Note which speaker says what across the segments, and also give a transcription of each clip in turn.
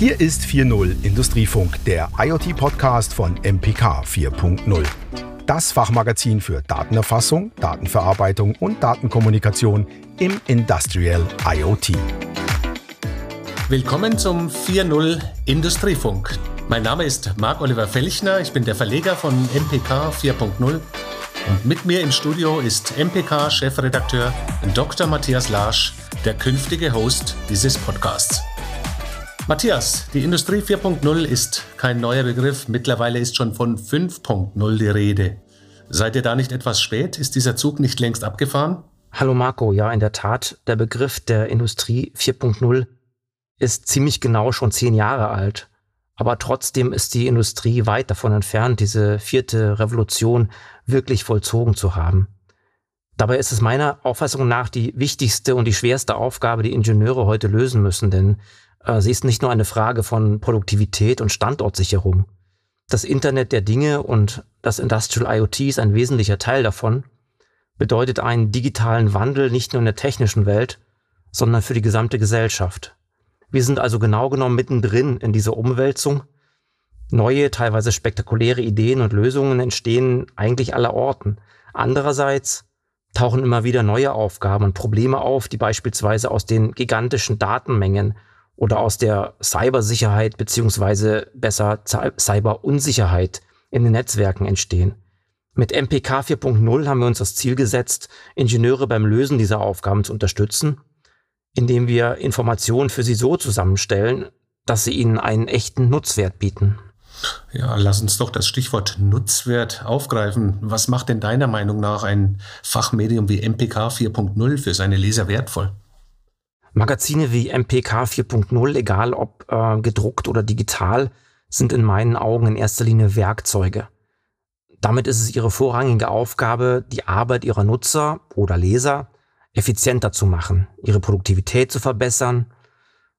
Speaker 1: Hier ist 4.0 Industriefunk, der IoT-Podcast von MPK 4.0. Das Fachmagazin für Datenerfassung, Datenverarbeitung und Datenkommunikation im Industrial IoT.
Speaker 2: Willkommen zum 4.0 Industriefunk. Mein Name ist Marc-Oliver Felchner, ich bin der Verleger von MPK 4.0 und mit mir im Studio ist MPK-Chefredakteur Dr. Matthias Larsch, der künftige Host dieses Podcasts. Matthias, die Industrie 4.0 ist kein neuer Begriff. Mittlerweile ist schon von 5.0 die Rede. Seid ihr da nicht etwas spät? Ist dieser Zug nicht längst abgefahren?
Speaker 3: Hallo Marco, ja, in der Tat, der Begriff der Industrie 4.0 ist ziemlich genau schon zehn Jahre alt. Aber trotzdem ist die Industrie weit davon entfernt, diese vierte Revolution wirklich vollzogen zu haben. Dabei ist es meiner Auffassung nach die wichtigste und die schwerste Aufgabe, die Ingenieure heute lösen müssen, denn sie ist nicht nur eine Frage von Produktivität und Standortsicherung. Das Internet der Dinge und das Industrial IoT ist ein wesentlicher Teil davon, bedeutet einen digitalen Wandel nicht nur in der technischen Welt, sondern für die gesamte Gesellschaft. Wir sind also genau genommen mittendrin in dieser Umwälzung. Neue, teilweise spektakuläre Ideen und Lösungen entstehen eigentlich aller Orten. Andererseits tauchen immer wieder neue Aufgaben und Probleme auf, die beispielsweise aus den gigantischen Datenmengen oder aus der Cybersicherheit beziehungsweise besser Cyberunsicherheit in den Netzwerken entstehen. Mit MPK 4.0 haben wir uns das Ziel gesetzt, Ingenieure beim Lösen dieser Aufgaben zu unterstützen, indem wir Informationen für sie so zusammenstellen, dass sie ihnen einen echten Nutzwert bieten.
Speaker 2: Ja, lass uns doch das Stichwort Nutzwert aufgreifen. Was macht denn deiner Meinung nach ein Fachmedium wie MPK 4.0 für seine Leser wertvoll?
Speaker 3: Magazine wie MPK 4.0, egal ob äh, gedruckt oder digital, sind in meinen Augen in erster Linie Werkzeuge. Damit ist es ihre vorrangige Aufgabe, die Arbeit ihrer Nutzer oder Leser effizienter zu machen, ihre Produktivität zu verbessern.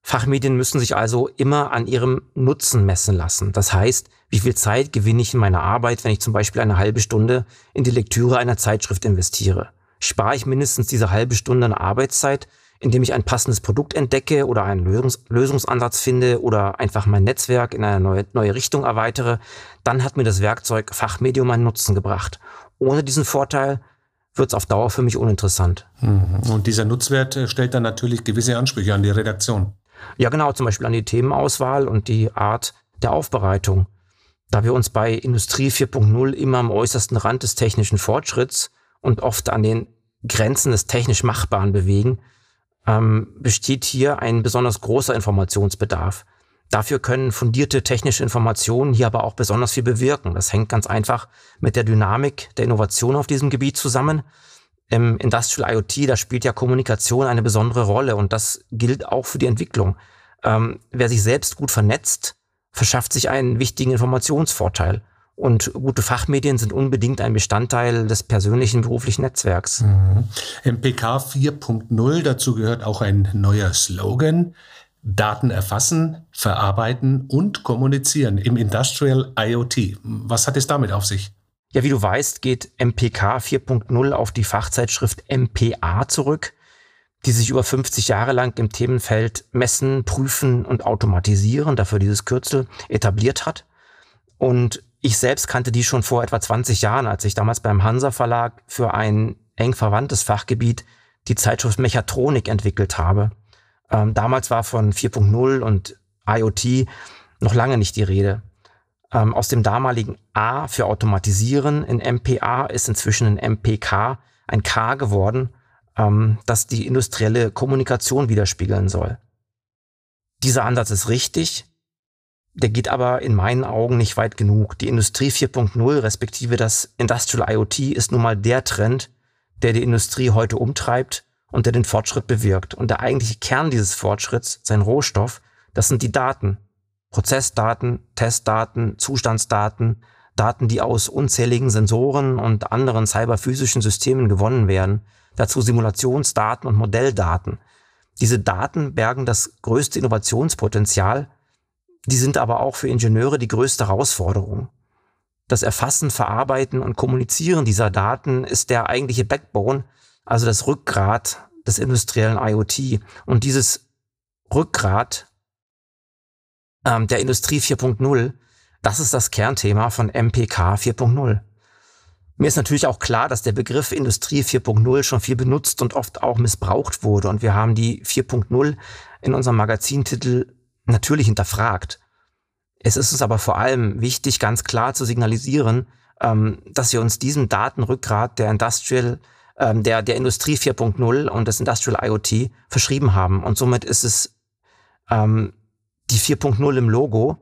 Speaker 3: Fachmedien müssen sich also immer an ihrem Nutzen messen lassen. Das heißt, wie viel Zeit gewinne ich in meiner Arbeit, wenn ich zum Beispiel eine halbe Stunde in die Lektüre einer Zeitschrift investiere? Spare ich mindestens diese halbe Stunde an Arbeitszeit indem ich ein passendes Produkt entdecke oder einen Lösungs Lösungsansatz finde oder einfach mein Netzwerk in eine neue, neue Richtung erweitere, dann hat mir das Werkzeug Fachmedium einen Nutzen gebracht. Ohne diesen Vorteil wird es auf Dauer für mich uninteressant.
Speaker 2: Mhm. Und dieser Nutzwert äh, stellt dann natürlich gewisse Ansprüche an die Redaktion.
Speaker 3: Ja, genau, zum Beispiel an die Themenauswahl und die Art der Aufbereitung. Da wir uns bei Industrie 4.0 immer am äußersten Rand des technischen Fortschritts und oft an den Grenzen des technisch Machbaren bewegen, ähm, besteht hier ein besonders großer Informationsbedarf. Dafür können fundierte technische Informationen hier aber auch besonders viel bewirken. Das hängt ganz einfach mit der Dynamik der Innovation auf diesem Gebiet zusammen. Im Industrial IoT, da spielt ja Kommunikation eine besondere Rolle und das gilt auch für die Entwicklung. Ähm, wer sich selbst gut vernetzt, verschafft sich einen wichtigen Informationsvorteil. Und gute Fachmedien sind unbedingt ein Bestandteil des persönlichen beruflichen Netzwerks.
Speaker 2: Mhm. MPK 4.0, dazu gehört auch ein neuer Slogan. Daten erfassen, verarbeiten und kommunizieren im Industrial IoT. Was hat es damit auf sich?
Speaker 3: Ja, wie du weißt, geht MPK 4.0 auf die Fachzeitschrift MPA zurück, die sich über 50 Jahre lang im Themenfeld Messen, Prüfen und Automatisieren, dafür dieses Kürzel, etabliert hat. Und ich selbst kannte die schon vor etwa 20 Jahren, als ich damals beim Hansa Verlag für ein eng verwandtes Fachgebiet die Zeitschrift Mechatronik entwickelt habe. Ähm, damals war von 4.0 und IoT noch lange nicht die Rede. Ähm, aus dem damaligen A für Automatisieren in MPA ist inzwischen in MPK ein K geworden, ähm, das die industrielle Kommunikation widerspiegeln soll. Dieser Ansatz ist richtig, der geht aber in meinen Augen nicht weit genug. Die Industrie 4.0 respektive das Industrial IoT ist nun mal der Trend, der die Industrie heute umtreibt und der den Fortschritt bewirkt. Und der eigentliche Kern dieses Fortschritts, sein Rohstoff, das sind die Daten. Prozessdaten, Testdaten, Zustandsdaten, Daten, die aus unzähligen Sensoren und anderen cyberphysischen Systemen gewonnen werden, dazu Simulationsdaten und Modelldaten. Diese Daten bergen das größte Innovationspotenzial die sind aber auch für Ingenieure die größte Herausforderung. Das Erfassen, Verarbeiten und Kommunizieren dieser Daten ist der eigentliche Backbone, also das Rückgrat des industriellen IoT. Und dieses Rückgrat ähm, der Industrie 4.0, das ist das Kernthema von MPK 4.0. Mir ist natürlich auch klar, dass der Begriff Industrie 4.0 schon viel benutzt und oft auch missbraucht wurde. Und wir haben die 4.0 in unserem Magazintitel natürlich hinterfragt. Es ist uns aber vor allem wichtig, ganz klar zu signalisieren, ähm, dass wir uns diesem Datenrückgrat der Industrial, ähm, der, der Industrie 4.0 und des Industrial IoT verschrieben haben. Und somit ist es ähm, die 4.0 im Logo,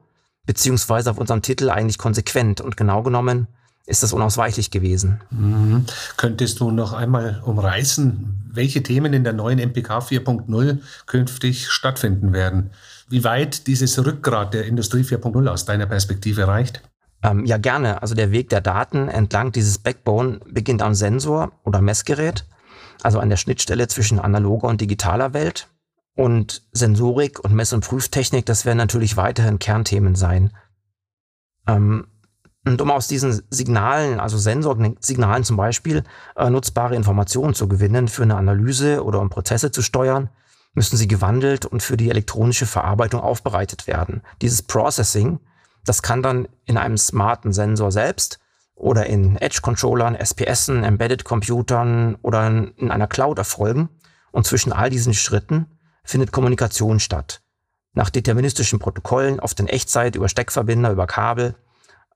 Speaker 3: beziehungsweise auf unserem Titel eigentlich konsequent. Und genau genommen ist das unausweichlich gewesen.
Speaker 2: Mhm. Könntest du noch einmal umreißen, welche Themen in der neuen MPK 4.0 künftig stattfinden werden? Wie weit dieses Rückgrat der Industrie 4.0 aus deiner Perspektive reicht?
Speaker 3: Ähm, ja, gerne. Also der Weg der Daten entlang dieses Backbone beginnt am Sensor oder Messgerät, also an der Schnittstelle zwischen analoger und digitaler Welt. Und Sensorik und Mess- und Prüftechnik, das werden natürlich weiterhin Kernthemen sein. Ähm, und um aus diesen Signalen, also Sensorsignalen zum Beispiel, äh, nutzbare Informationen zu gewinnen für eine Analyse oder um Prozesse zu steuern, müssen sie gewandelt und für die elektronische Verarbeitung aufbereitet werden. Dieses Processing, das kann dann in einem smarten Sensor selbst oder in Edge-Controllern, SPSen, Embedded-Computern oder in einer Cloud erfolgen. Und zwischen all diesen Schritten findet Kommunikation statt. Nach deterministischen Protokollen, oft in Echtzeit, über Steckverbinder, über Kabel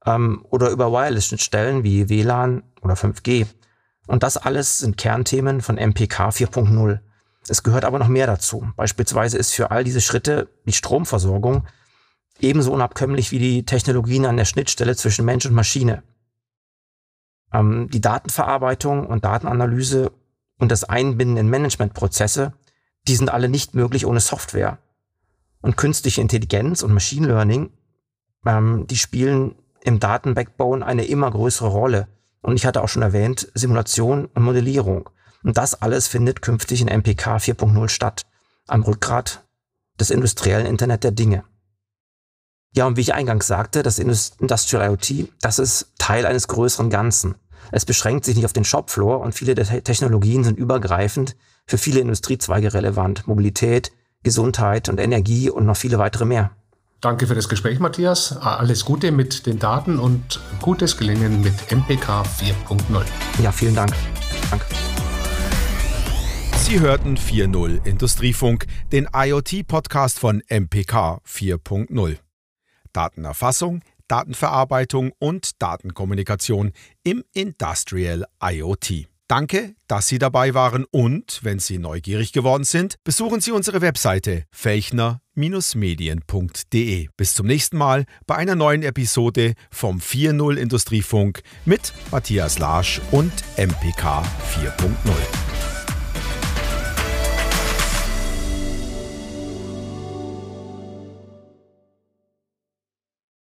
Speaker 3: ähm, oder über Wireless-Schnittstellen wie WLAN oder 5G. Und das alles sind Kernthemen von MPK 4.0. Es gehört aber noch mehr dazu. Beispielsweise ist für all diese Schritte die Stromversorgung ebenso unabkömmlich wie die Technologien an der Schnittstelle zwischen Mensch und Maschine. Ähm, die Datenverarbeitung und Datenanalyse und das Einbinden in Managementprozesse, die sind alle nicht möglich ohne Software. Und künstliche Intelligenz und Machine Learning, ähm, die spielen im Datenbackbone eine immer größere Rolle. Und ich hatte auch schon erwähnt, Simulation und Modellierung. Und das alles findet künftig in MPK 4.0 statt, am Rückgrat des industriellen Internet der Dinge. Ja, und wie ich eingangs sagte, das Industrial IoT, das ist Teil eines größeren Ganzen. Es beschränkt sich nicht auf den Shopfloor und viele der Technologien sind übergreifend für viele Industriezweige relevant. Mobilität, Gesundheit und Energie und noch viele weitere mehr.
Speaker 2: Danke für das Gespräch, Matthias. Alles Gute mit den Daten und gutes Gelingen mit MPK 4.0.
Speaker 3: Ja, vielen Dank. Danke.
Speaker 1: Sie hörten 4.0 Industriefunk, den IoT-Podcast von MPK 4.0. Datenerfassung, Datenverarbeitung und Datenkommunikation im Industrial IoT. Danke, dass Sie dabei waren und, wenn Sie neugierig geworden sind, besuchen Sie unsere Webseite felchner-medien.de. Bis zum nächsten Mal bei einer neuen Episode vom 4.0 Industriefunk mit Matthias Larsch und MPK 4.0.